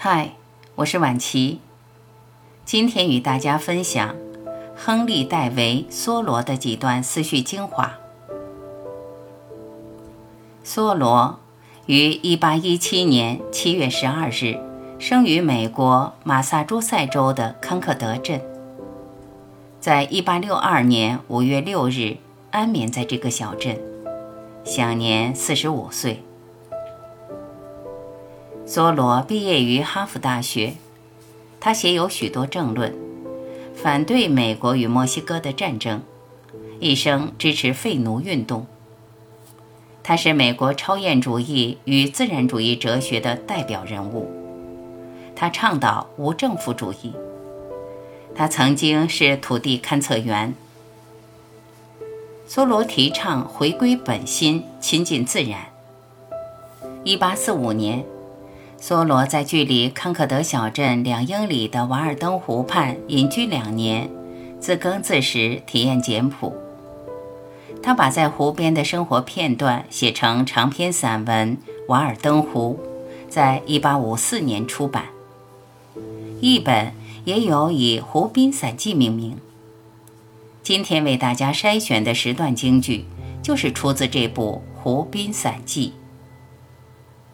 嗨，我是婉琪，今天与大家分享亨利·戴维·梭罗的几段思绪精华。梭罗于1817年7月12日生于美国马萨诸塞州的康克德镇，在1862年5月6日安眠在这个小镇，享年45岁。梭罗毕业于哈佛大学，他写有许多政论，反对美国与墨西哥的战争，一生支持废奴运动。他是美国超验主义与自然主义哲学的代表人物，他倡导无政府主义。他曾经是土地勘测员。梭罗提倡回归本心，亲近自然。一八四五年。梭罗在距离康克德小镇两英里的瓦尔登湖畔隐居两年，自耕自食，体验简朴。他把在湖边的生活片段写成长篇散文《瓦尔登湖》，在1854年出版。译本也有以《湖滨散记》命名。今天为大家筛选的十段京剧，就是出自这部《湖滨散记》。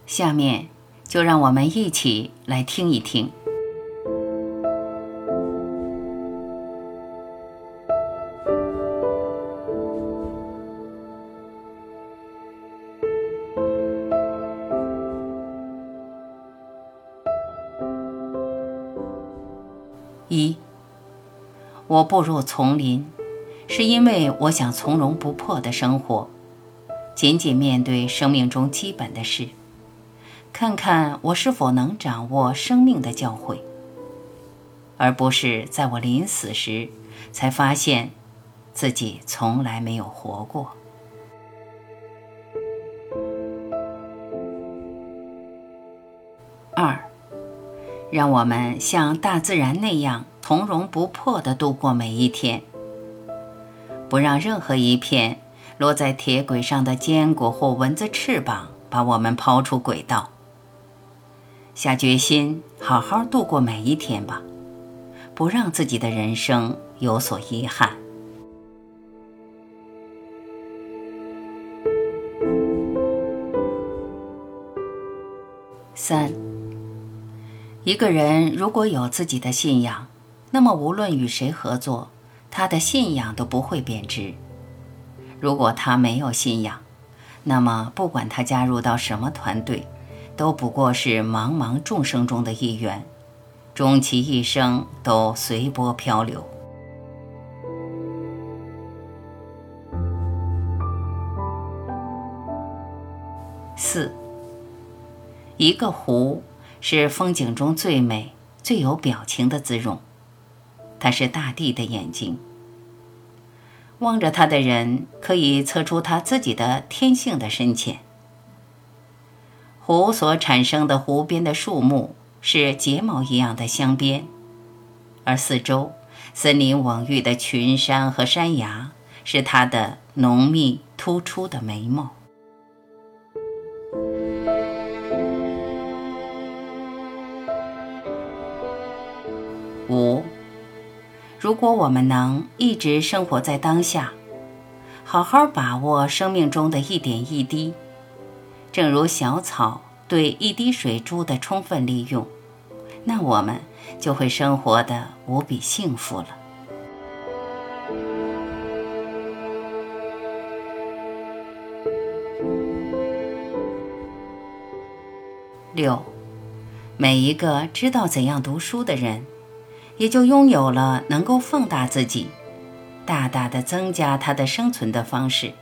下面。就让我们一起来听一听。一，我步入丛林，是因为我想从容不迫的生活，仅仅面对生命中基本的事。看看我是否能掌握生命的教诲，而不是在我临死时才发现自己从来没有活过。二，让我们像大自然那样从容不迫地度过每一天，不让任何一片落在铁轨上的坚果或蚊子翅膀把我们抛出轨道。下决心，好好度过每一天吧，不让自己的人生有所遗憾。三，一个人如果有自己的信仰，那么无论与谁合作，他的信仰都不会贬值。如果他没有信仰，那么不管他加入到什么团队。都不过是茫茫众生中的一员，终其一生都随波漂流。四，一个湖是风景中最美、最有表情的姿容，它是大地的眼睛。望着它的人，可以测出他自己的天性的深浅。湖所产生的湖边的树木是睫毛一样的镶边，而四周森林蓊郁的群山和山崖是它的浓密突出的眉毛。五，如果我们能一直生活在当下，好好把握生命中的一点一滴。正如小草对一滴水珠的充分利用，那我们就会生活的无比幸福了。六，每一个知道怎样读书的人，也就拥有了能够放大自己，大大的增加他的生存的方式，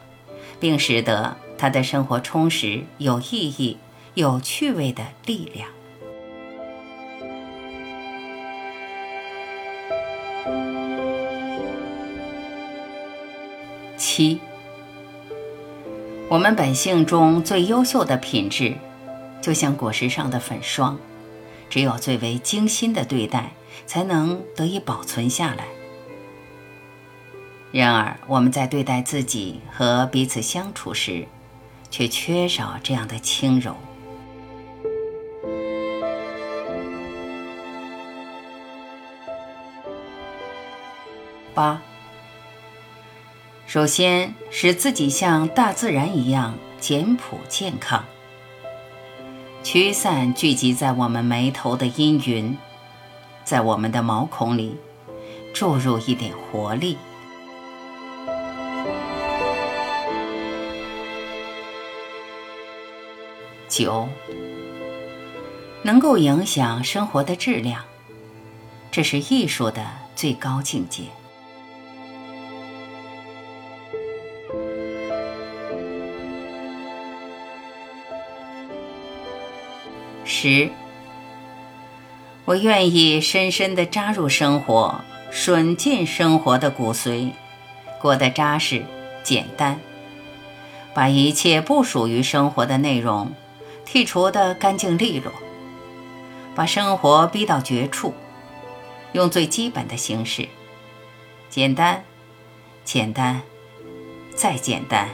并使得。他的生活充实、有意义、有趣味的力量。七，我们本性中最优秀的品质，就像果实上的粉霜，只有最为精心的对待，才能得以保存下来。然而，我们在对待自己和彼此相处时，却缺少这样的轻柔。八首先使自己像大自然一样简朴健康驱散聚集在我们眉头的阴云在我们的毛孔里注入一点活力。九，能够影响生活的质量，这是艺术的最高境界。十，我愿意深深的扎入生活，吮进生活的骨髓，过得扎实、简单，把一切不属于生活的内容。剔除的干净利落，把生活逼到绝处，用最基本的形式，简单，简单，再简单。